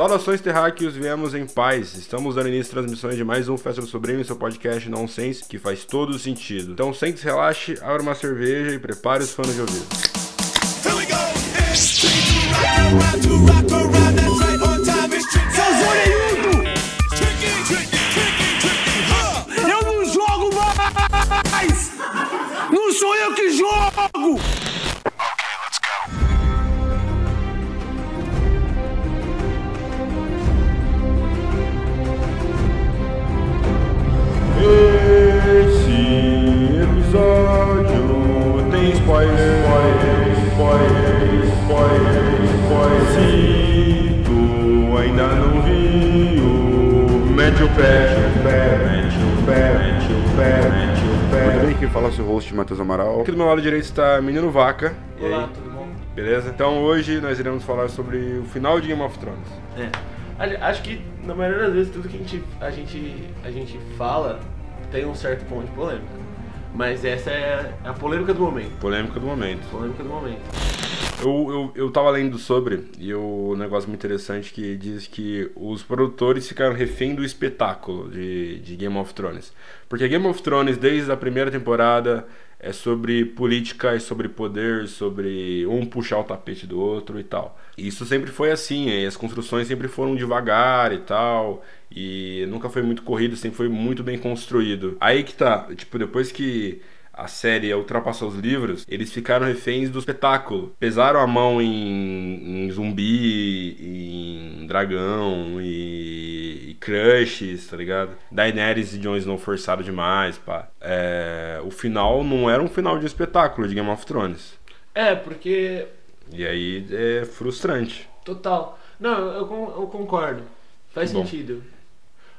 Saudações terráqueos, viemos em paz. Estamos dando início às transmissões de mais um Festa do Sobrinho, seu podcast nonsense, que faz todo sentido. Então sente-se, relaxe, abra uma cerveja e prepare os fones de ouvido. Eu não jogo mais! Não sou eu que jogo! Se tu ainda não viu, mete o pé, mete o pé, mete o pé, mete o pé. Muito bem, quem fala é o seu host, Matheus Amaral. Aqui do meu lado direito está Menino Vaca. E Olá, aí? tudo bom? Beleza? Então hoje nós iremos falar sobre o final de Game of Thrones. É. Acho que na maioria das vezes tudo que a gente, a gente, a gente fala tem um certo ponto de polêmica. Mas essa é a polêmica do momento. Polêmica do momento. Polêmica do momento. Eu, eu, eu tava lendo sobre, e o um negócio muito interessante que diz que os produtores ficaram refém do espetáculo de, de Game of Thrones. Porque Game of Thrones, desde a primeira temporada, é sobre política, é sobre poder, sobre um puxar o tapete do outro e tal. E isso sempre foi assim, as construções sempre foram devagar e tal, e nunca foi muito corrido, sempre foi muito bem construído. Aí que tá, tipo, depois que a série ultrapassou os livros, eles ficaram reféns do espetáculo. Pesaram a mão em, em zumbi, em dragão e, e crushes, tá ligado? Daenerys e Jon Snow forçaram demais, pá. É, o final não era um final de espetáculo de Game of Thrones. É, porque. E aí é frustrante. Total. Não, eu, eu concordo. Faz Bom. sentido.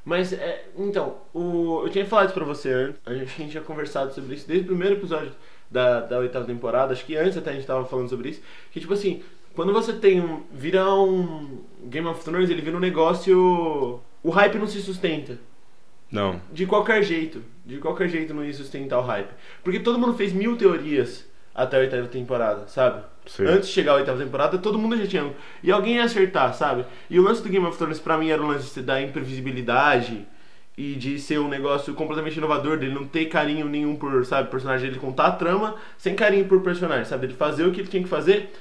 Mas, é, então, o, eu tinha falado isso pra você antes. A gente, a gente tinha conversado sobre isso desde o primeiro episódio da, da oitava temporada. Acho que antes até a gente tava falando sobre isso. Que, tipo assim, quando você tem um. Vira um. Game of Thrones, ele vira um negócio. O hype não se sustenta. Não. De qualquer jeito. De qualquer jeito não ia sustentar o hype. Porque todo mundo fez mil teorias até a oitava temporada, sabe? Sim. Antes de chegar a oitava temporada, todo mundo já tinha. E alguém ia acertar, sabe? E o lance do Game of Thrones pra mim era o lance da imprevisibilidade e de ser um negócio completamente inovador, dele não ter carinho nenhum por, sabe, personagem, ele contar a trama sem carinho por personagem, sabe? Ele fazer o que ele tinha que fazer.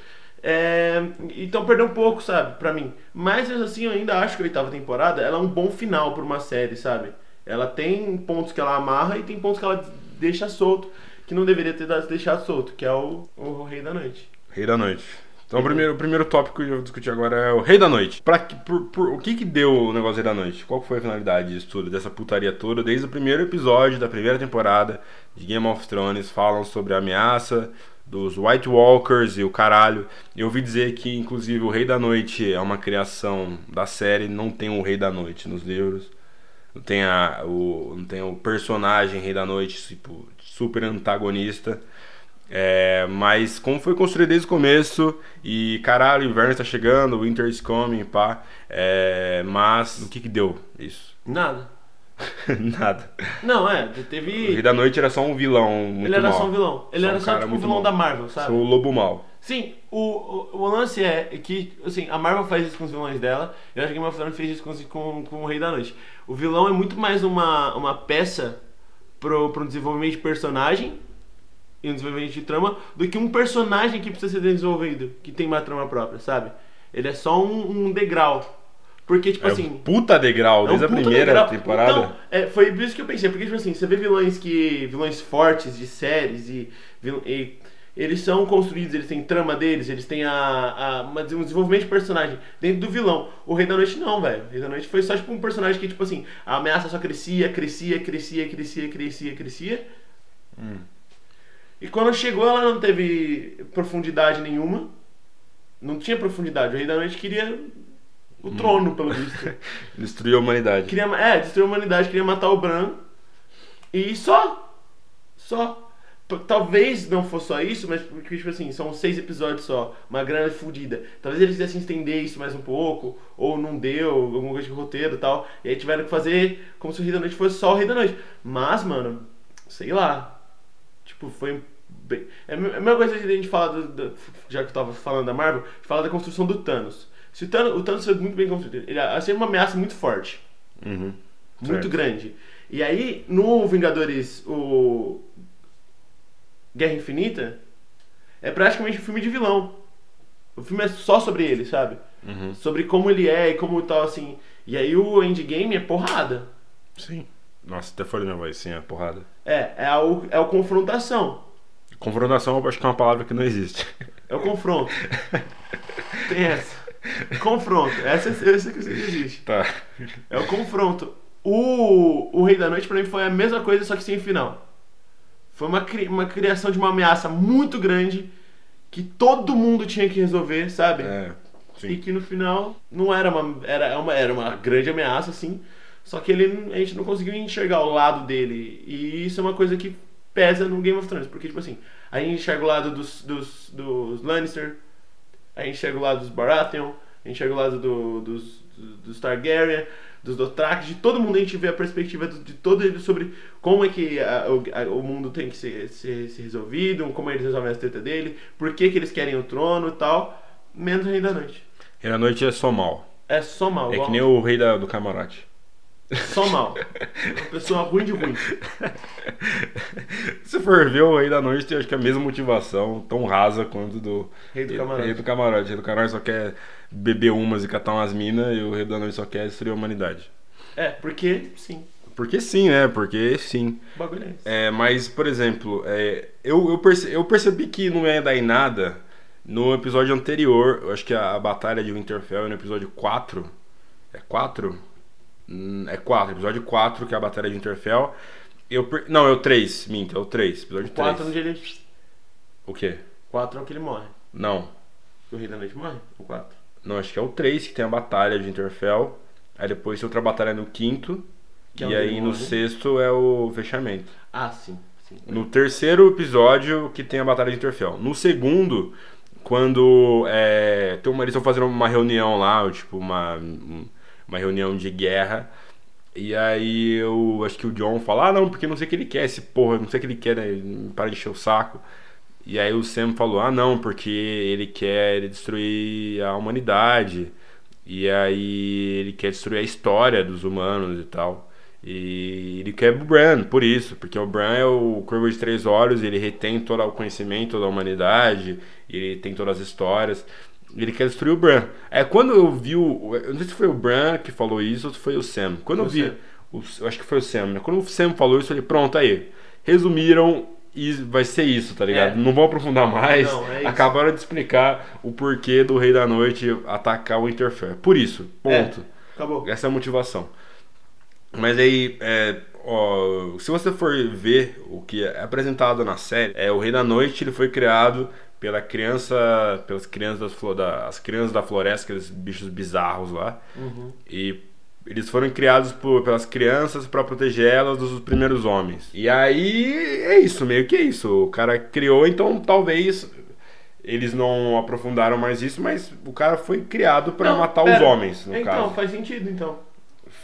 É... Então perdeu um pouco, sabe, pra mim. Mas assim, eu ainda acho que a oitava temporada ela é um bom final pra uma série, sabe? Ela tem pontos que ela amarra e tem pontos que ela deixa solto, que não deveria ter deixado solto, que é o, o Rei da Noite. Rei da Noite. Então o primeiro, o primeiro tópico que eu vou discutir agora é o Rei da Noite. Pra, que- por, por- o que que deu o negócio Rei da Noite? Qual foi a finalidade disso tudo, dessa putaria toda? Desde o primeiro episódio da primeira temporada de Game of Thrones falam sobre a ameaça dos White Walkers e o caralho. Eu ouvi dizer que, inclusive, o Rei da Noite é uma criação da série, não tem o Rei da Noite nos livros. Não tem, a, o, não tem o personagem Rei da Noite, tipo, super antagonista. É, mas como foi construído desde o começo, e caralho, o inverno está chegando, o winter is coming, pá. É, mas o que que deu isso? Nada. Nada. Não, é, O teve. Rei da Noite era só um vilão muito Ele era mal. só um vilão. Ele Só um era só cara tipo um vilão mal. da Marvel, sabe? Sou o lobo mal. Sim, o, o, o lance é que, assim, a Marvel faz isso com os vilões dela, eu acho que Game of fez isso com, com, com o Rei da Noite. O vilão é muito mais uma, uma peça pro, pro desenvolvimento de personagem e um desenvolvimento de trama do que um personagem que precisa ser desenvolvido, que tem uma trama própria, sabe? Ele é só um, um degrau. Porque, tipo É assim. um puta degrau, É um desde a primeira degrau. temporada. Então, é, foi por isso que eu pensei, porque tipo assim, você vê vilões que. vilões fortes de séries e, e eles são construídos, eles têm trama deles, eles têm a, a, um desenvolvimento de personagem dentro do vilão. O Rei da Noite não, velho. O Rei da Noite foi só tipo um personagem que, tipo assim, a ameaça só crescia, crescia, crescia, crescia, crescia, crescia. Hum. E quando chegou, ela não teve profundidade nenhuma. Não tinha profundidade. O Rei da Noite queria Hum. o trono, pelo visto. Destruiu a humanidade. Queria, é, destruir a humanidade, queria matar o Bran. E só. Só. Talvez não fosse só isso, mas porque, tipo assim, são seis episódios só, uma grana fudida. Talvez eles quisessem estender isso mais um pouco, ou não deu, alguma coisa de roteiro e tal. E aí tiveram que fazer como se o Rei da Noite fosse só o Rei da Noite. Mas, mano, sei lá. Tipo, foi. Bem... É a é a mesma coisa que a gente fala, do- do- já que eu tava falando da Marvel, fala da construção do Thanos. Se o Thanos, o Thanos foi muito bem construído. Ele é sempre uma ameaça muito forte. Uhum. Muito Certo. grande. E aí, no Vingadores, o Guerra Infinita, é praticamente um filme de vilão. O filme é só sobre ele, sabe? Uhum. Sobre como ele é e como tal, assim. E aí o endgame é porrada. Sim. Nossa, até falei minha voz, sim, a porrada. É, é a, é a confrontação. Confrontação eu acho que é uma palavra que não existe. É o confronto. Tem essa. Confronto. Essa, essa que existe. Tá. É o confronto. O, o Rei da Noite pra mim foi a mesma coisa, só que sem final. Foi uma, uma criação de uma ameaça muito grande que todo mundo tinha que resolver, sabe? É. E Sim. que no final não era uma, era uma, era uma grande ameaça, assim. Só que ele, a gente não conseguiu enxergar o lado dele. E isso é uma coisa que pesa no Game of Thrones. Porque, tipo assim, a gente enxerga o lado dos, dos, dos Lannister, a gente enxerga o lado dos Baratheon, a gente enxerga o lado do- dos, dos Targaryen, dos Dothraki, de todo mundo a gente vê a perspectiva de todo ele sobre como é que a- o, a- o mundo tem que ser, ser, ser resolvido, como eles resolvem as tretas dele, por que, que eles querem o trono e tal. Menos o Rei da Noite. Rei da Noite é só mal. É só mal. É igual- que nem o rei da- do camarote. Só mal. Uma pessoa ruim de ruim. Se for ver o Rei da Noite, acho que a mesma motivação, tão rasa quanto do Rei do Camarote. Rei do Camarote. O Rei do Camarote só quer beber umas e catar umas minas, e o Rei da Noite só quer destruir a humanidade. É, porque sim. Porque sim, né? Porque sim. O bagulho é esse. É, mas, por exemplo, é, eu, eu, perce- eu percebi que não ia dar em nada no episódio anterior. Eu acho que a, a Batalha de Winterfell no episódio 4. É 4? É 4, episódio 4, que é a Batalha de Winterfell. Eu Não, é o 3, minto, é o 3, episódio 3. 4 onde ele. O quê? 4 é o que ele morre. Não, O Rei da Noite morre? O 4. não, acho que é o 3 que tem a Batalha de Winterfell. Aí depois tem outra batalha no quinto. Que é e aí no sexto é o fechamento. Ah, sim. sim. No terceiro episódio que tem a Batalha de Interfell. No segundo, quando é, tem uma, eles estão fazendo uma reunião lá, tipo uma, um- uma reunião de guerra. E aí eu acho que o John fala, ah não, porque não sei o que ele quer, esse porra, não sei o que ele quer, né? para de encher o saco. E aí o Sam falou, ah não, porque ele quer destruir a humanidade. E aí ele quer destruir a história dos humanos e tal. E ele quer o Bran, por isso, porque o Bran é o Corvo de Três Olhos, ele retém todo o conhecimento da humanidade, ele tem todas as histórias. Ele quer destruir o Bran. É quando eu vi o. Eu não sei se foi o Bran que falou isso ou se foi o Sam. Quando eu vi. O- eu acho que foi o Sam, né? Quando o Sam falou isso, eu falei, pronto, aí. Resumiram e vai ser isso, tá ligado? É. Não vão aprofundar mais. Não, é. Acabaram de explicar o porquê do Rei da Noite atacar o Interfell. Por isso, ponto. Acabou. Essa é a motivação. Mas aí, é, ó, se você for ver o que é apresentado na série, é o Rei da Noite ele foi criado pela criança, pelas crianças das da, as crianças da floresta, aqueles bichos bizarros lá. E eles foram criados por, pelas crianças para proteger elas dos primeiros homens. E aí é isso, meio que é isso. O cara criou, então talvez eles não aprofundaram mais isso, mas o cara foi criado para matar os pera. homens, no então, caso. faz sentido, então.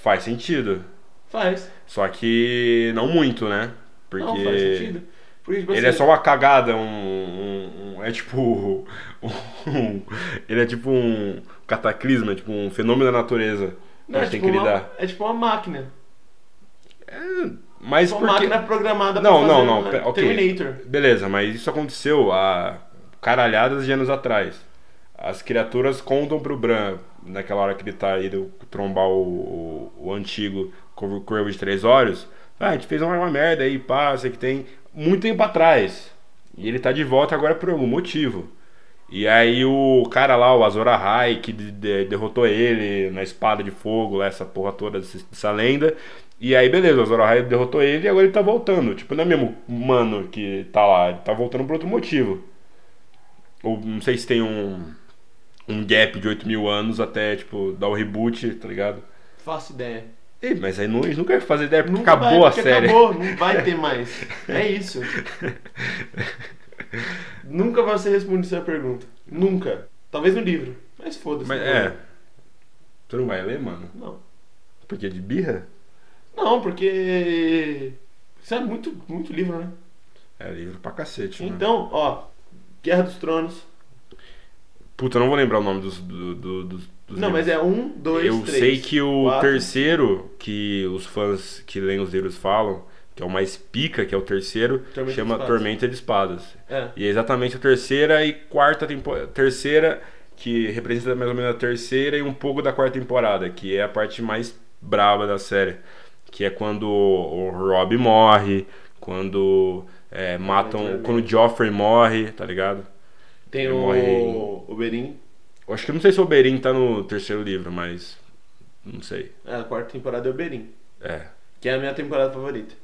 Faz sentido. Faz. Só que não muito, né? Porque Não, faz sentido. Porque, tipo ele é assim, só uma cagada, um, um- é tipo um- ele é tipo um cataclisma, tipo um fenômeno da natureza. não, é, gente tem tipo que uma, lidar. é tipo uma máquina. Mas Uma porque máquina programada Não, pra não, fazer não, uma ok. Terminator. Beleza, mas isso aconteceu há caralhadas de anos atrás. As criaturas contam pro Bran, naquela hora que ele tá indo trombar o, o, o antigo Corvo de Três Olhos. Ah, a gente fez uma, uma merda aí, pá, sei que tem muito tempo atrás. E ele tá de volta agora por algum motivo. E aí o cara lá, o Azor Ahai, que de- de- derrotou ele na espada de fogo, lá, essa porra toda, dessa lenda. E aí, beleza, o Azor Ahai derrotou ele e agora ele tá voltando. Tipo, não é mesmo mano que tá lá, ele tá voltando por outro motivo. Ou não sei se tem um, um gap de 8 mil anos até, tipo, dar o reboot, tá ligado? Faço ideia. Ih, mas aí não, a gente nunca fazer ideia porque Nunca acabou vai, a porque série. Acabou, não vai ter mais. É isso. Nunca vai ser respondida essa pergunta. Nunca. Talvez no livro. Mas foda-se. Mas não é. Tu não vai ler, mano? Não. Porque é de birra? Não, porque. Isso é muito, muito livro, né? É livro pra cacete. Então, ó. Guerra dos Tronos. Puta, eu não vou lembrar o nome dos, do, do- dos, Não, mas livros. é um, dois, Eu três. sei que o quatro. terceiro, que os fãs que leem os livros falam, que é o mais pica, que é o terceiro, Tormenta de chama Espadas. Tormenta de Espadas. É. E é exatamente a terceira e quarta temporada. Terceira, que representa mais ou menos a terceira e um pouco da quarta temporada, que é a parte mais braba da série. Que é quando o Rob morre, quando é, matam. Quando o Joffrey morre, tá ligado? Tem Ele o, morre o Berin. Eu acho que eu não sei se o Oberyn tá no terceiro livro, mas. Não sei. É, a quarta temporada é o Berin. É. Que é a minha temporada favorita.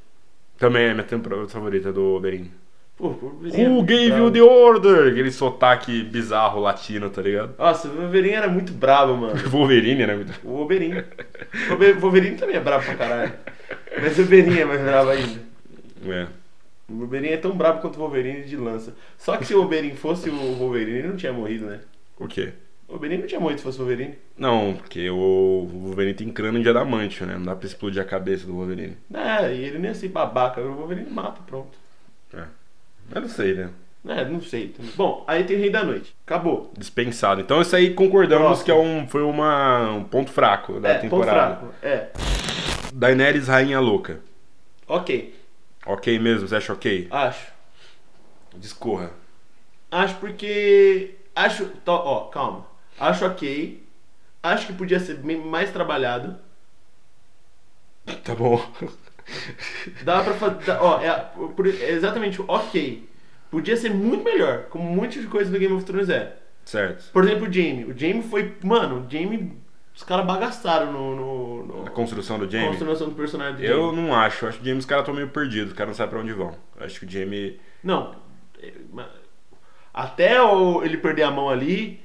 Também é a minha temporada favorita do Oberyn. Pô, o é Who muito gave you the order? Aquele sotaque bizarro latino, tá ligado? Nossa, o Wolverine era muito brabo, mano. Wolverine, né? Muito... O Wolverine. O Wolver- Wolverine também é brabo pra caralho. Mas o Wolverine é mais brabo ainda. É. O Wolverine é tão brabo quanto o Wolverine de lança. Só que se o Wolverine fosse o Wolverine, ele não tinha morrido, né? O quê? O Wolverine não tinha morrido se fosse o Wolverine. Não, porque o Wolverine tem crânio de adamantio, né? Não dá pra explodir a cabeça do Wolverine. É, e ele nem assim babaca. O Wolverine mata, pronto. É. Eu não sei, né? É, não sei. Bom, aí tem o Rei da Noite. Acabou. Dispensado. Então isso aí concordamos que é um, foi uma, um ponto fraco da é, ponto temporada. fraco. É, Daenerys Rainha Louca. ok. Ok mesmo? Você acha ok? Acho. Discorra. Acho porque. Acho. tó- Ó, calma. Acho ok. Acho que podia ser bem mais trabalhado. Tá bom. Dá pra fazer. Ó, é, por- é exatamente o ok. Podia ser muito melhor, como um monte de coisa do Game of Thrones é. certo. Por exemplo, o Jamie. O Jamie foi. Mano, o Jamie. Os caras bagaçaram no. no, no A construção do na Jaime. construção do personagem do Eu Jamie. não acho. Acho que o Jaime os caras estão meio perdidos. Os caras não sabem pra onde vão. Acho que o Jaime. Não. é, Até ele perder a mão ali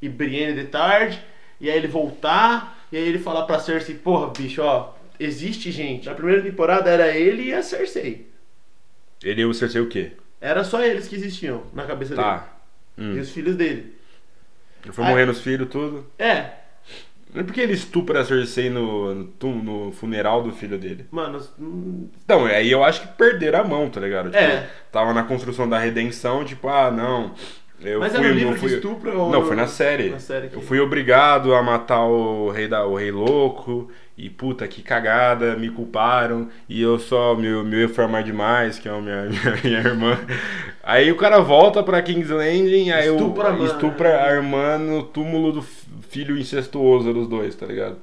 e Brienne de tarde, e aí ele voltar, e aí ele falar pra Cersei, porra, bicho, ó, existe gente. Na primeira temporada era ele e a Cersei. Ele e o Cersei o quê? Era só eles que existiam na cabeça Tá. dele. Hum. E os filhos dele. Ele foi Ai. morrendo os filhos, tudo. É, Não é porque ele estupra a Cersei no, no, no funeral do filho dele. mano, hum, Então, aí eu acho que perderam a mão, tá ligado? Tipo, É. Tava na construção da redenção, tipo, ah, não. Eu Mas fui, era no livro fui... de estupro ou Não, foi na série. na série que- Eu fui obrigado a matar o rei, da, o rei louco. E puta, que cagada, me culparam. E eu só, erro foi amar demais, que é a minha, minha, minha irmã. Aí o cara volta pra King's Landing, aí Estupra a eu irmã. estupra a irmã no túmulo do filho incestuoso dos dois, tá ligado?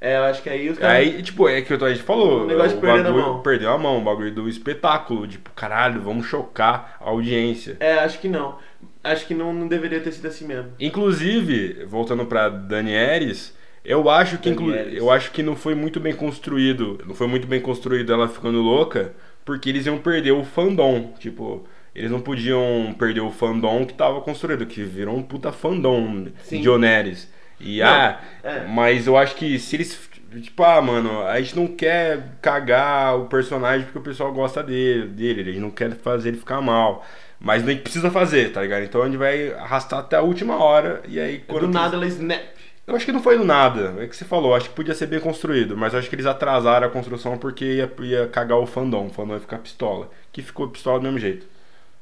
é, eu acho que aí os caras. Aí, tipo, é que a gente falou. O negócio de o perder a bagulho mão. Perdeu a mão, o bagulho do espetáculo. Tipo, caralho, vamos chocar a audiência. É, acho que não. Acho que não, não deveria ter sido assim mesmo. Inclusive, voltando pra Danieres, eu acho que inclu... Eu acho que não foi muito bem construído. Não foi muito bem construído ela ficando louca, porque eles iam perder o fandom. Tipo, eles não podiam perder o fandom que tava construído, que virou um puta fandom Sim. de Oneres. E Não, ah, é. mas eu acho que se eles. Tipo, ah, mano, a gente não quer cagar o personagem porque o pessoal gosta dele, dele, a gente não quer fazer ele ficar mal. Mas a gente precisa fazer, tá ligado? Então a gente vai arrastar até a última hora e aí quando. Do nada ela snap. Eu acho que não foi do nada, é que você falou, acho que podia ser bem construído, mas eu acho que eles atrasaram a construção porque ia, ia cagar o fandom, o fandom ia ficar pistola. Que ficou pistola do mesmo jeito.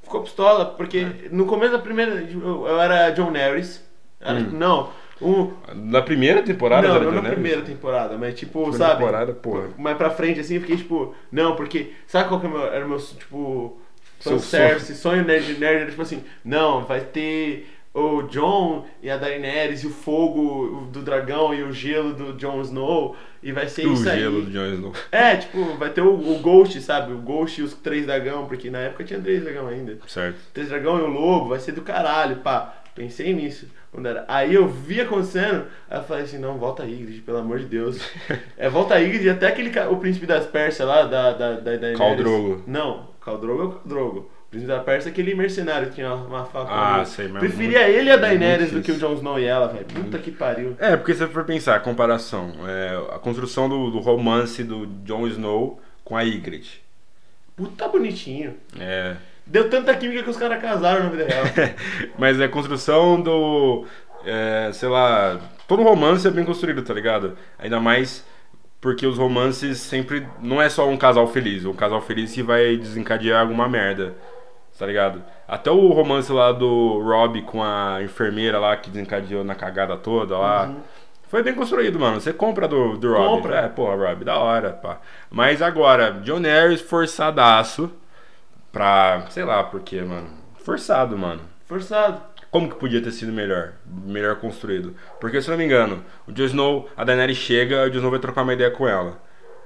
Ficou pistola, porque no começo da primeira. Eu, eu era John Harris. Era, Hum. Não, um. Na primeira temporada não, não John na primeira temporada, mas tipo, Primeira sabe? temporada, porra. Mais pra frente assim, eu fiquei tipo, não, porque. Sabe qual que é o meu- era o meu, tipo. Fanservice, sonho nerd nerd, era tipo assim, não, vai ter o John e a Daenerys e o fogo do dragão e o gelo do Jon Snow e vai ser O isso aí. gelo do Jon Snow. É, tipo, vai ter o, o Ghost, sabe? O Ghost e os três dragão, porque na época tinha três dragão ainda. Certo. Três dragão e o lobo, vai ser do caralho, pá. Pensei nisso. Quando era... Aí eu vi acontecendo, aí eu falei assim, não, volta a Ygritte, pelo amor de Deus. é, volta a Ygritte, até aquele, ca- o príncipe das Persas lá, da, da, da, da Khal Daenerys. Drogo. Não, Khal Drogo é o Khal Drogo. O príncipe da Pérsia é aquele mercenário que tinha uma faca. Ah, sei, mas Preferia muito- ele e a Daenerys do que o. Jon Snow e ela, velho. Puta que pariu. É, porque se você for pensar, a comparação, é, a construção do, do romance do Jon Snow com a Ygritte. Puta bonitinho. É, Deu tanta química que os caras casaram na vida real. mas é a construção do. é, sei lá. Todo romance é bem construído, tá ligado? Ainda mais porque os romances sempre. Não é só um casal feliz. Um casal feliz que vai desencadear alguma merda. tá ligado? Até o romance lá do Rob com a enfermeira lá que desencadeou na cagada toda lá. Foi bem construído, mano. Você compra do, do Rob. Compra. É, porra, Rob, da hora, pá. Mas agora, John Harris forçadaço pra. Sei lá por quê, mano. Forçado, mano. Forçado. Como que podia ter sido melhor? Melhor construído? Porque, se eu não me engano, o Jon Snow, a Daenerys chega, o Jon Snow vai trocar uma ideia com ela.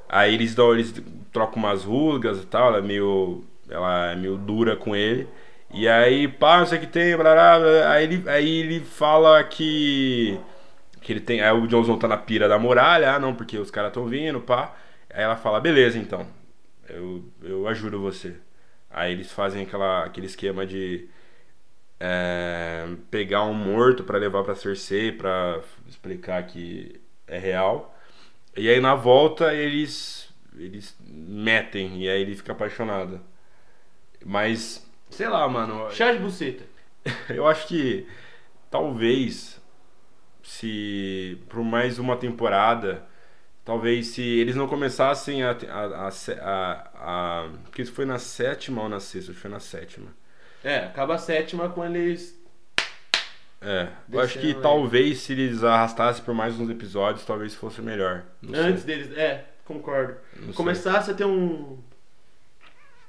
Aí eles, dão, eles trocam umas rusgas e tal, ela é meio, ela é meio dura com ele. E aí, pá, não sei o que tem, blá, blá, blá. Aí, ele, aí ele fala que... Que ele tem... Aí o Jon Snow tá na pira da muralha, ah, não, porque os caras tão vindo, pá. Aí ela fala, beleza, então. Eu, eu ajudo você. Aí eles fazem aquela, aquele esquema de é, pegar um morto pra levar pra Cersei pra explicar que é real. E aí na volta eles eles metem e aí ele fica apaixonado. Mas sei lá, mano, Chá de buceta. eu acho que talvez se por mais uma temporada, talvez se eles não começassem a a, a, a, a porque isso foi na sétima ou na sexta, acho que foi na sétima. É, acaba a sétima com eles. É, eu acho que aí. talvez se eles arrastassem por mais uns episódios, talvez fosse melhor. Não sei. Antes deles. É, concordo. sei. Começasse a ter um.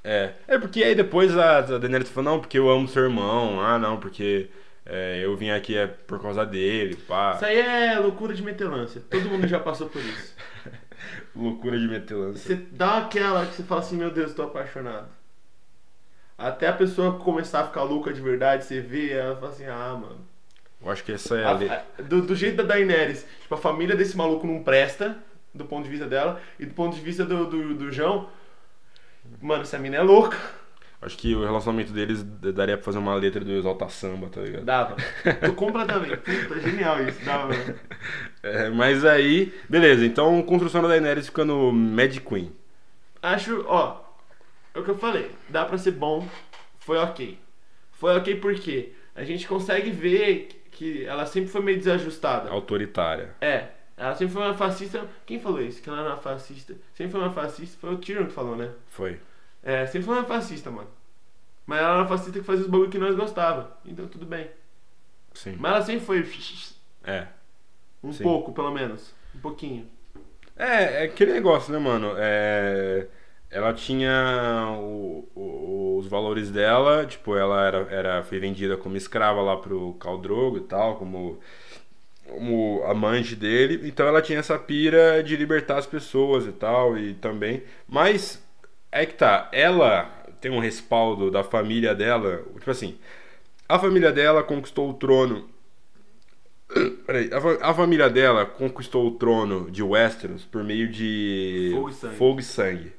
É, é porque aí depois a, a Daenerys falou, não, porque eu amo seu irmão, ah, não, porque é, eu vim aqui é por causa dele, pá. Isso aí é loucura de metelância. Todo mundo já passou por isso. Loucura de metelança. Você dá aquela que você fala assim, meu Deus, tô apaixonado. Até a pessoa começar a ficar louca de verdade, você vê, ela fala assim, ah, mano. Eu acho que essa é a, le- A- a- do, do jeito da Daenerys, tipo, a família desse maluco não presta, do ponto de vista dela, e do ponto de vista do, do, do João, mano, essa mina é louca. Acho que o relacionamento deles daria pra fazer uma letra do Exalta Samba, tá ligado? Dava. Tô completamente. Puta, genial isso. Dava. É, mas aí, beleza, então construção da Daenerys ficando Mad Queen. Acho, ó, é o que eu falei. Dá pra ser bom, foi ok. Foi ok porque a gente consegue ver que ela sempre foi meio desajustada. Autoritária. É, ela sempre foi uma fascista. Quem falou isso? Que ela era uma fascista. Sempre foi uma fascista. Foi o Tyrion que falou, né? Foi. É, sempre foi uma fascista, mano. Mas ela era uma fascista que fazia os bagulho que nós gostava. Então tudo bem. Sim. Mas ela sempre foi. É. Um Sim. pouco, pelo menos. Um pouquinho. É, é aquele negócio, né, mano? É, ela tinha o- o- os valores dela, tipo, ela era, era, foi vendida como escrava lá pro Khal Drogo e tal, como, como amante dele. Então ela tinha essa pira de libertar as pessoas e tal, e também. Mas é que tá, ela tem um respaldo da família dela, tipo assim, a família dela conquistou o trono Peraí, a, fa- a família dela conquistou o trono de Westeros por meio de Fogo e sangue. fogo e sangue.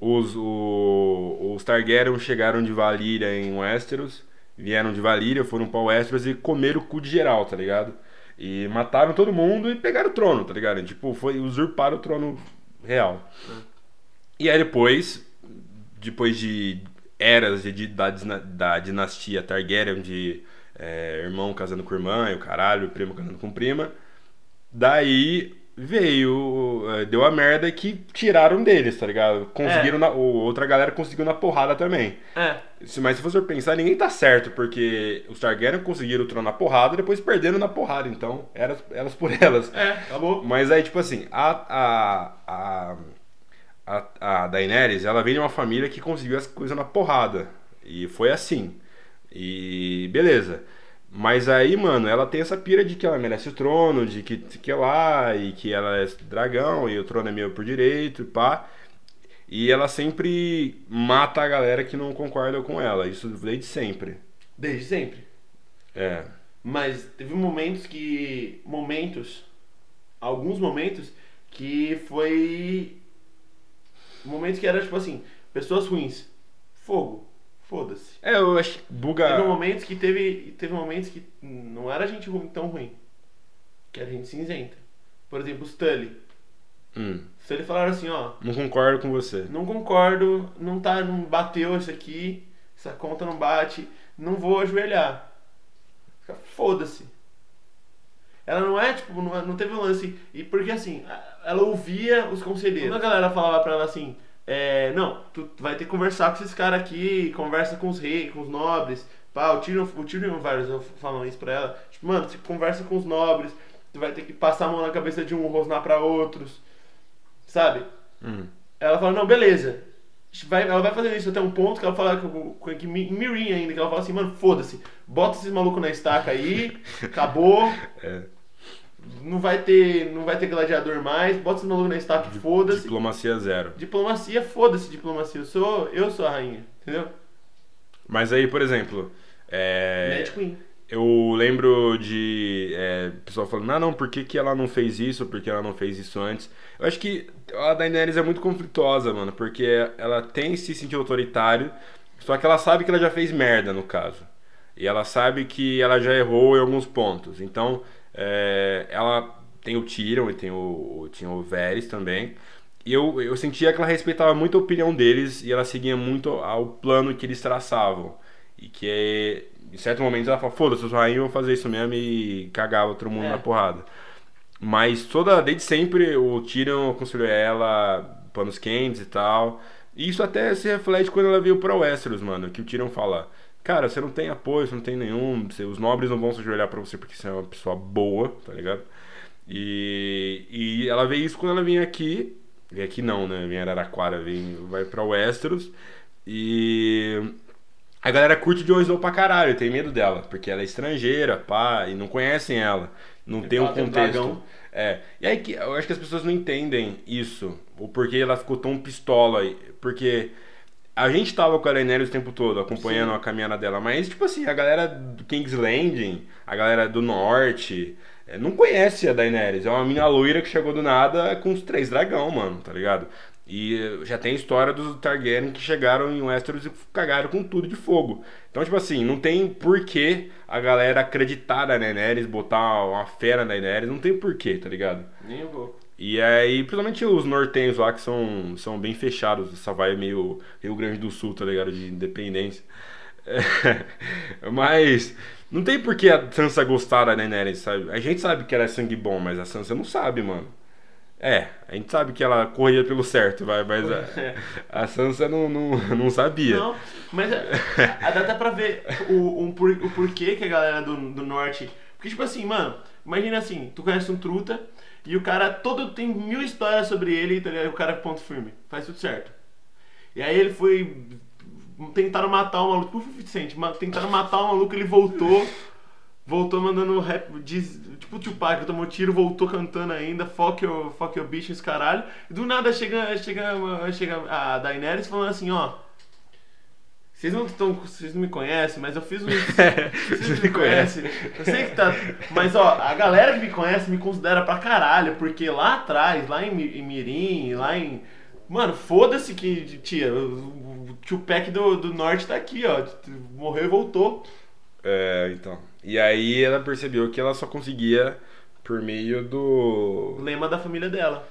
Os, o- os Targaryen chegaram de Valíria em Westeros, vieram de Valíria, foram pra Westeros e comeram o cu de geral, tá ligado? E mataram todo mundo e pegaram o trono, tá ligado? Tipo, foi usurparam o trono real. E aí depois, depois de eras de, de- da, da dinastia Targaryen, de é, irmão casando com irmã, e o caralho, primo casando com prima, daí veio, é, deu a merda que tiraram deles, tá ligado? Conseguiram, É. na, outra galera conseguiu na porrada também. É, Se- Mas se você for pensar, ninguém tá certo, porque os Targaryen conseguiram o trono na porrada, depois perderam na porrada, então, elas, elas por elas. é, acabou. Mas aí, tipo assim, a, a, a, a, a Daenerys, ela vem de uma família que conseguiu as coisas na porrada. E foi assim. E beleza. Mas aí, mano, ela tem essa pira de que ela merece o trono, de que, que lá, e que ela é dragão, e o trono é meu por direito, e pá. E ela sempre mata a galera que não concorda com ela. Isso desde sempre. Desde sempre. É. Mas teve momentos que. Momentos. Alguns momentos que foi. Momentos que era tipo assim: pessoas ruins. Fogo. Foda-se. É, eu acho que buga. Teve momentos que teve. Teve momentos que não era gente ruim, tão ruim. Que era gente cinzenta. Por exemplo, os Tully. Hum, Os Tully falaram assim, ó. não concordo com você. Não concordo, não tá, não bateu isso aqui, essa conta não bate, não vou ajoelhar. Foda-se. Ela não é, tipo, não, não teve um lance. E porque assim, ela ouvia os conselheiros. Quando a galera falava pra ela assim, é, não, tu vai ter que conversar com esses caras aqui, conversa com os reis, com os nobres. Pá, o Tyrion, o Tyrion vários falando isso pra ela. Tipo, mano, você conversa com os nobres, tu vai ter que passar a mão na cabeça de um, rosnar pra outros. Sabe? Hum. Ela fala, não, beleza. Vai, ela vai fazendo isso até um ponto que ela fala com, que Mirim ainda, que ela fala assim, mano, foda-se, bota esses malucos na estaca aí, acabou. É. Não vai ter. Não vai ter gladiador mais, bota esses malucos na estaca e foda-se. Diplomacia zero. Diplomacia, foda-se diplomacia. Eu sou, eu sou a rainha, entendeu? Mas aí, por exemplo, é, Mad Queen. eu lembro de é, pessoal falando, ah não, por que, que ela não fez isso? Por que ela não fez isso antes? Eu acho que a Daenerys é muito conflituosa, mano, porque ela tem esse sentido autoritário, só que ela sabe que ela já fez merda, no caso. E ela sabe que ela já errou em alguns pontos. Então, é, ela tem o Tyrion e tem o, tinha o Varys também. E eu, eu sentia que ela respeitava muito a opinião deles e ela seguia muito ao plano que eles traçavam. E que em certo momento ela fala, foda-se, eu sou rainha, eu vou fazer isso mesmo e cagava todo mundo É. na porrada. Mas toda, desde sempre o Tyrion aconselhou ela panos quentes e tal. E isso até se reflete quando ela veio pra Westeros, mano, que o Tyrion fala: Cara, você não tem apoio, você não tem nenhum, você- os nobres não vão se ajoelhar pra você porque você é uma pessoa boa, tá ligado? E, e ela vê isso quando ela vem aqui. Vem aqui não, né? Vem em Araraquara, vem, vai pra Westeros. E a galera curte Jon Snow pra caralho, tem medo dela, porque ela é estrangeira, pá, e não conhecem ela. Não tem um ela tem um contexto. dragão. É. E aí que eu acho que as pessoas não entendem isso, o porquê ela ficou tão pistola, porque a gente tava com a Daenerys o tempo todo, acompanhando Sim. a caminhada dela, mas tipo assim, a galera do King's Landing, a galera do norte, é, não conhece a Daenerys, é uma mina loira que chegou do nada com os três dragão, mano, tá ligado? E eh, já tem a história dos Targaryen que chegaram em Westeros e cagaram com tudo de fogo. Então, tipo assim, não tem porquê a galera acreditar na Daenerys, botar uma fera na Daenerys, não tem porquê, tá ligado? Nem eu vou. E aí, principalmente os nortenhos lá que são, são bem fechados, essa vai meio Rio Grande do Sul, tá ligado? De independência. É, mas não tem por que a Sansa gostar da Daenerys, sabe? A gente sabe que ela é sangue bom, mas a Sansa não sabe, mano. É, a gente sabe que ela corria pelo certo, vai, mas a, a Sansa não, não, não sabia. Não, mas é, a- dá até pra ver o, um por- o porquê que a galera do, do norte. Porque, tipo assim, mano, imagina assim, tu conhece um truta e o cara todo tem mil histórias sobre ele, tá ligado? o cara é ponto firme, faz tudo certo. E aí ele foi. Tentaram matar o maluco, por 50 Cent, ma- tentaram matar o maluco, ele voltou. Voltou mandando rap, diz, tipo o Tupac, tomou tiro, voltou cantando ainda, fuck your, fuck your bitch, esse caralho. E do nada chega, chega, chega a Daenerys falando assim, ó. Vocês não, tão, vocês não me conhecem, mas eu fiz um. Vocês não me conhecem. Eu sei que tá. Mas ó, a galera que me conhece me considera pra caralho, porque lá atrás, lá em, em Mirim, lá em. Mano, foda-se que, tia, o, o Tupac do, do norte tá aqui, ó. Morreu e voltou. É, então. E aí ela percebeu que ela só conseguia por meio do. Lema da família dela.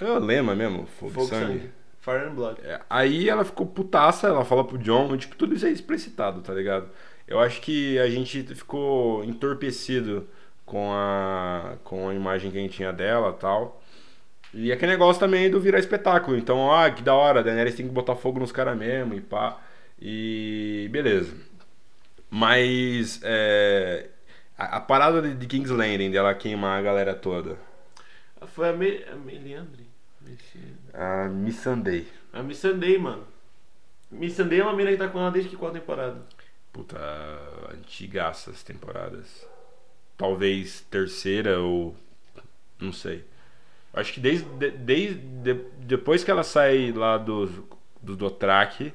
É o lema mesmo, fogo, Fogo sangue. sangue. Fire and Blood. É, aí ela ficou putaça, ela fala pro John, tipo, tudo isso é explicitado, tá ligado? Eu acho que a gente ficou entorpecido com a, com a imagem que a gente tinha dela tal. E aquele negócio também do virar espetáculo. Então, ah, que da hora, a Daenerys tem que botar fogo nos caras mesmo e pá. E beleza. Mas é, a, a parada de, de King's Landing, dela queimar a galera toda. Foi a, Me, a Meliandre? A Missandei. A Missandei, mano. Missandei é uma mina que tá com ela desde que qual temporada? Puta, antigaças temporadas. Talvez terceira ou. Não sei. Acho que desde, de- desde de- depois que ela sai lá dos do Dothraki,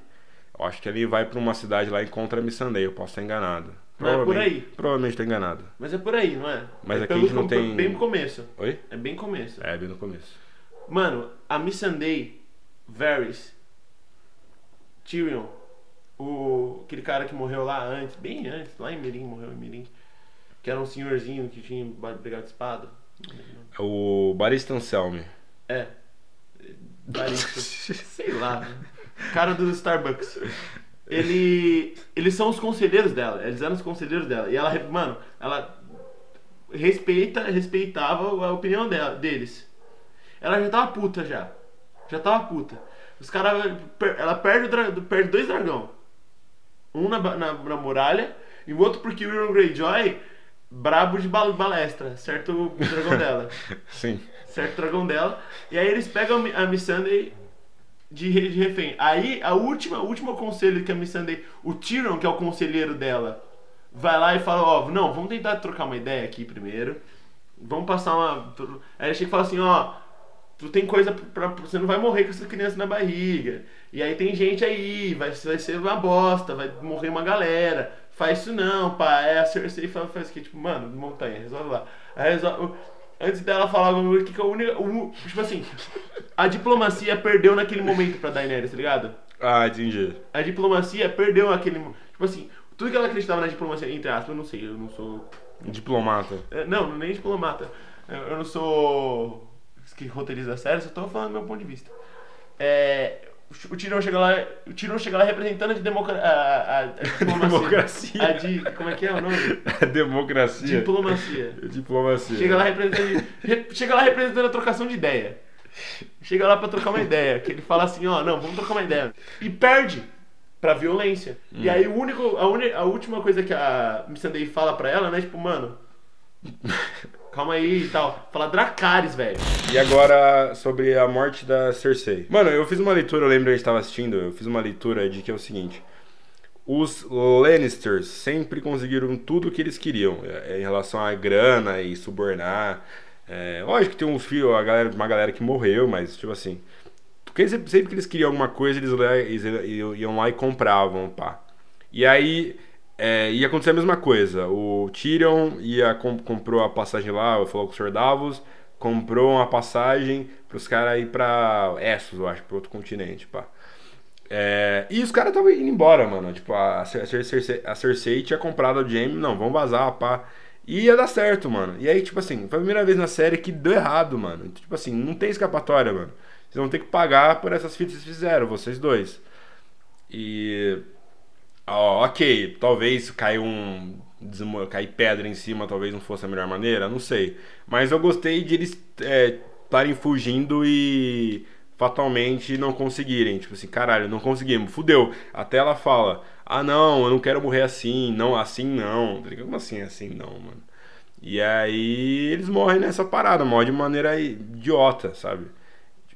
eu acho que ele vai pra uma cidade lá e encontra a Missandei. Eu posso estar enganado. Não é por aí. Provavelmente tô enganado. Mas é por aí, não é? Mas é aqui a gente não tem- Bem no começo. Oi? É bem começo. É, bem no começo. Mano, a Missandei, Varys, Tyrion, o, aquele cara que morreu lá antes, bem antes, lá em Mirim, morreu em Mirim, que era um senhorzinho que tinha brigado de espada. É o Baristan Selmy. É. Barista. Sei lá. né? Cara do Starbucks. Ele. Eles são os conselheiros dela. Eles eram os conselheiros dela. E ela, mano, ela respeita, respeitava a opinião dela, deles. Ela já tava puta já. Já tava puta. Os caras. Ela perde, dra- perde dois dragão. Um na, na, na muralha e o outro porque o Euron Greyjoy, brabo de bal- balestra, certo o dragão dela. Sim. certo o dragão dela. E aí eles pegam a Mi- a Missandei de, de refém. Aí a última, o último conselho que a Missandei, o Tyrion, que é o conselheiro dela, vai lá e fala, ó, não, vamos tentar trocar uma ideia aqui primeiro. Vamos passar uma. Aí ele chega e fala assim, ó, tu tem coisa pra. Você não vai morrer com essa criança na barriga. E aí tem gente aí, vai, vai ser uma bosta, vai morrer uma galera. Faz isso não, pá. Aí a Cersei fala, faz o que? Tipo, mano, montanha, resolve lá. Aí resolve. Antes dela falar alguma coisa, que que é a única. o- tipo assim, a diplomacia perdeu naquele momento pra Daenerys, tá ligado? Ah, entendi. A diplomacia perdeu aquele. mo- Tipo assim, tudo que ela acreditava na diplomacia, entre aspas, eu não sei, eu não sou Diplomata. é, Não, nem diplomata. Eu não sou que roteirista da série, só tô falando do meu ponto de vista. É, o Tirão chega lá, o Tirão chega lá representando a, de democra- a, a, a diplomacia. Democracia. A de, como é que é o nome? Democracia. Diplomacia. Diplomacia. Chega lá representando, re- chega lá representando a trocação de ideia. Chega lá pra trocar uma ideia, que ele fala assim, ó, não, vamos trocar uma ideia. E perde pra violência. E aí o único, a, uni- a última coisa que a Missandei fala pra ela, né, tipo, mano, calma aí e tal. Fala Dracarys, velho. E agora, sobre a morte da Cersei. Mano, eu fiz uma leitura, eu lembro que a gente tava assistindo, eu fiz uma leitura de que é o seguinte. Os Lannisters sempre conseguiram tudo o que eles queriam é, em relação à grana e subornar. É, lógico que tem uns filhos, a galera, uma galera que morreu, mas tipo assim. Porque sempre, que eles queriam alguma coisa, eles, eles iam lá e compravam, pá. E aí é, ia acontecer a mesma coisa. O Tyrion ia, com- comprou a passagem lá, falou com o Sr. Davos, comprou uma passagem pros caras ir pra Essos, eu acho, pra outro continente, pá. É, e os caras estavam indo embora, mano. Tipo, a, a Cersei, a Cersei tinha comprado o Jaime, não, vamos vazar, pá. E ia dar certo, mano. E aí, tipo assim, foi a primeira vez na série que deu errado, mano. Tipo assim, não tem escapatória, mano. Vocês vão ter que pagar por essas fitas que vocês fizeram, vocês dois. E. Ó, ok, talvez cair um. cair pedra em cima talvez não fosse a melhor maneira, não sei. Mas eu gostei de eles estarem fugindo e fatalmente não conseguirem. Tipo assim, caralho, não conseguimos, fudeu. Até ela fala: ah, não, eu não quero morrer assim, não, assim não. Tá? Como assim, assim não, mano? E aí eles morrem nessa parada, morrem de maneira idiota, sabe?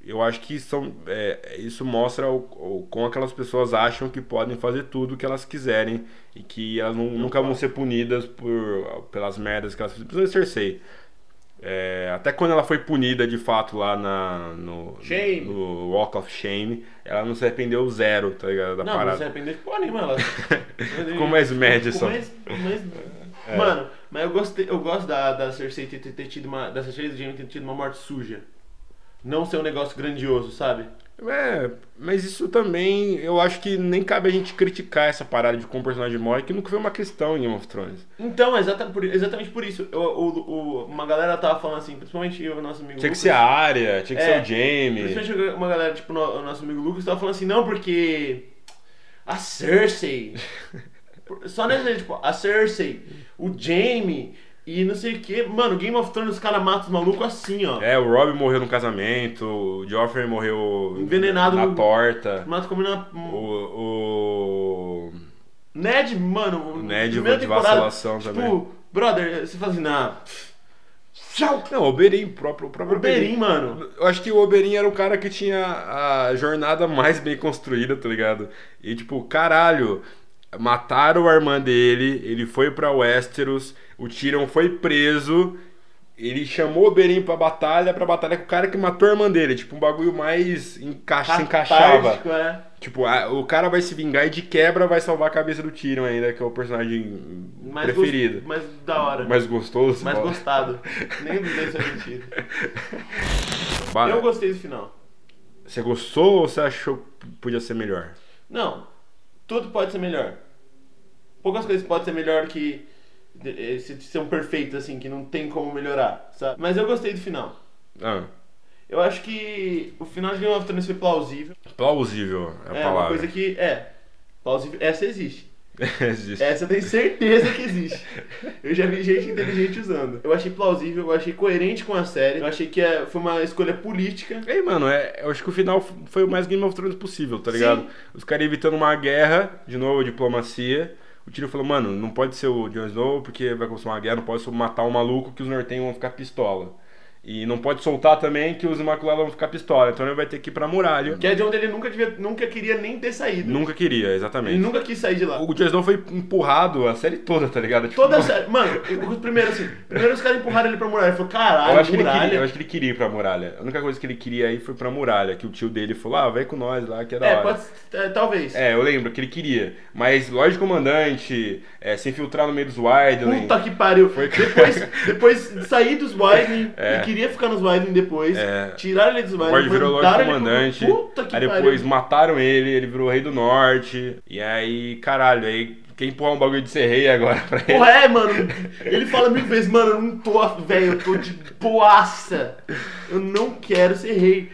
Eu acho que são, é, isso mostra o, o, como aquelas pessoas acham que podem fazer tudo o que elas quiserem e que elas nu- nunca vão ser punidas por, pelas merdas que elas fizeram. Precisa Cersei. É, até quando ela foi punida de fato lá na, no, Shame. no Walk of Shame, ela não se arrependeu zero, tá ligado? Da Não, não parada. se arrepender de porra nenhuma. Ela... Ficou mais Madison. Ficou mais- mais- Mano, mas eu, gostei, eu gosto da, da Cersei ter, ter, tido uma. Da Cersei do ter tido uma morte suja. Não ser um negócio grandioso, sabe? É, mas isso também, eu acho que nem cabe a gente criticar essa parada de como o personagem morre, que nunca foi uma questão em Game of Thrones. Então, exata, por, exatamente por isso. Eu- o- o- uma galera tava falando assim, principalmente o nosso amigo Tinha que Lucas, ser a área, tinha que É, ser o Jamie. Principalmente uma galera, tipo, o nosso amigo Lucas tava falando assim, não, porque a Cersei. Só nessa, tipo, a Cersei, o Jaime e não sei o que. Mano, Game of Thrones os caras matam os malucos assim, ó. É, o Rob morreu no casamento, o Joffrey morreu Envenenado na no- torta. Mata como na. O, o Ned, mano. O Ned de vacilação tipo, também. brother, você fala assim, nah. Tchau! Não, o Oberyn, o próprio, o próprio Oberyn, mano. Eu acho que o Oberyn era o cara que tinha a jornada mais bem construída, tá ligado? E tipo, caralho, mataram a irmã dele, ele foi pra Westeros, o Tyrion foi preso, ele chamou o Oberyn pra batalha, pra batalha com o cara que matou a irmã dele. Tipo, um bagulho mais encaixa, se encaixava. É. Tipo, a- o cara vai se vingar e de quebra vai salvar a cabeça do Tyrion ainda, que é o personagem Mais preferido. Mais da hora. Mais gostoso. Mais ó. gostado. Nem dos dois é mentira. Eu gostei do final. Você gostou ou você achou que podia ser melhor? Não, tudo pode ser melhor. Poucas coisas podem ser melhor que eh, se são perfeitos, assim, que não tem como melhorar, sabe? Mas eu gostei do final. Ah, Eu acho que o final de Game of Thrones foi plausível. plausível é a É uma palavra. coisa que, é, plausível, essa existe. Existe. Essa eu tenho certeza que existe. Eu já vi gente inteligente usando. Eu achei plausível, eu achei coerente com a série. Eu achei que é- foi uma escolha política. Ei, mano, é, eu acho que o final foi o mais Game of Thrones possível, tá ligado? Sim. Os caras evitando uma guerra, de novo, diplomacia. O Tyrion falou, mano, não pode ser o Jon Snow porque vai começar uma guerra, não pode matar um maluco que os nortenhos vão ficar pistola. E não pode soltar também que os Imaculados vão ficar pistola. Então ele vai ter que ir pra muralha. Que é de onde ele nunca, devia, nunca queria nem ter saído. Nunca queria, exatamente. Ele nunca quis sair de lá. O Jon Snow foi empurrado a série toda, tá ligado? Tipo, Toda a série. Mano, os primeiros assim. Primeiro os caras empurraram ele pra muralha. Ele falou, caralho, Eu acho, que ele muralha. queria, eu acho que ele queria ir pra muralha. A única coisa que ele queria aí foi pra muralha. Que o tio dele falou, ah, vai com nós lá, que é da É, hora. pode. é, talvez. É, eu lembro que ele queria. Mas Lorde Comandante, é, se infiltrar no meio dos Wildling. Puta que pariu. Foi- Depois, depois de sair dos Wildling, É. ele queria ficar nos Wildling depois. É. Tiraram ele dos O Wildling. Lorde virou Lorde ele pro- Comandante. Puta que aí pariu. depois mataram ele, ele virou Rei do Norte. E aí, caralho, aí quer empurrar um bagulho de ser rei agora pra ele. Porra, é, mano. Ele fala mil vezes, mano, eu não tô, velho, eu tô de boaça. Eu não quero ser rei.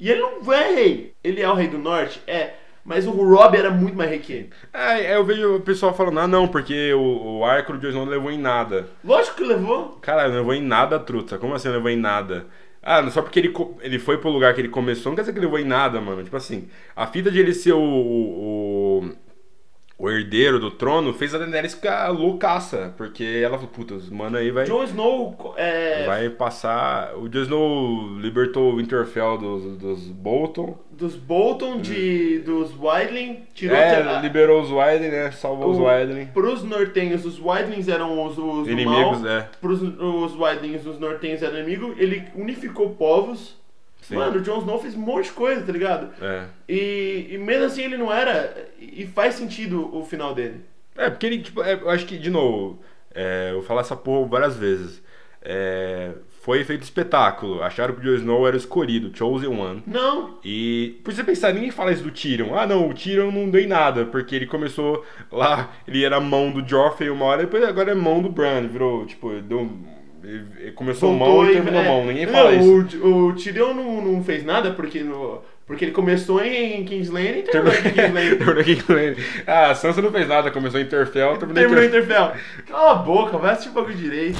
E ele não é rei. Ele é o rei do norte? É. Mas o Rob era muito mais que ele. Aí eu vejo o pessoal falando, ah não, porque o, o arco do não levou em nada. Lógico que levou. Caralho, não levou em nada, truta. Como assim não levou em nada? Ah, só porque ele, ele foi pro lugar que ele começou, não quer dizer que ele levou em nada, mano. Tipo assim, a fita de ele ser o, o, o herdeiro do trono fez a Daenerys ficar loucaça. Porque ela falou, puta, os mano aí vai, Jon Snow é, vai passar... O Jon Snow libertou o Winterfell dos, dos Bolton. dos Bolton, de, dos Wildling, tirou É, a- liberou os Wildling, né? Salvou os o- Wildling. Pros nortenhos, os Wildlings eram os, os Inimigos, mal. é. Pros os Wildlings, os nortenhos eram inimigos. Ele unificou povos. Sim. Mano, o Jon Snow fez um monte de coisa, tá ligado? É. E, e mesmo assim ele não era. E faz sentido o final dele. É, porque ele, tipo, é, eu acho que, de novo, é, eu vou falar essa porra várias vezes. É, foi feito espetáculo. Acharam que o Jon Snow era o escolhido, Chosen One. Não, E, por você pensar, ninguém fala isso do Tyrion. Ah, não, o Tyrion não deu em nada, porque ele começou lá, ele era mão do Joffrey uma hora, depois agora é mão do Bran. Virou, tipo, deu, começou mão e terminou é, mão. Ninguém não, fala isso. O, o Tyrion não, não fez nada porque, no, porque ele começou em King's Landing e terminou em King's Landing. Terminou ele. Ah, a Sansa não fez nada, começou em Interfell, terminou em terminou em Interfell. Cala a boca, vai assistir o bagulho direito.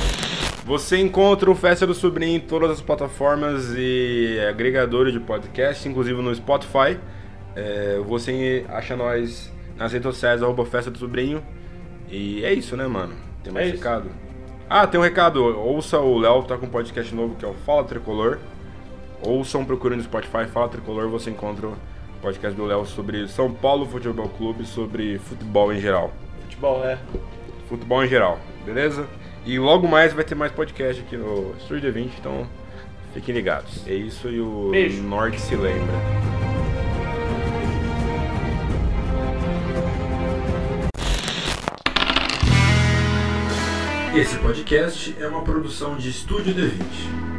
Você encontra o Festa do Sobrinho em todas as plataformas e agregadores de podcast, inclusive no Spotify. É, você acha nós nas redes sociais, arroba Festa do Sobrinho. E é isso, né, mano? Tem mais É recado? Ah, tem um recado. Ouça o Léo, tá com um podcast novo que é o Fala Tricolor. Ouçam, procurem no Spotify Fala Tricolor, você encontra o podcast do Léo sobre São Paulo Futebol Clube, sobre futebol em geral. Futebol, é. Futebol em geral, beleza? E logo mais vai ter mais podcast aqui no Estúdio 20, então fiquem ligados. É isso e o Beijo. Norte se lembra. Esse podcast é uma produção de Estúdio D20.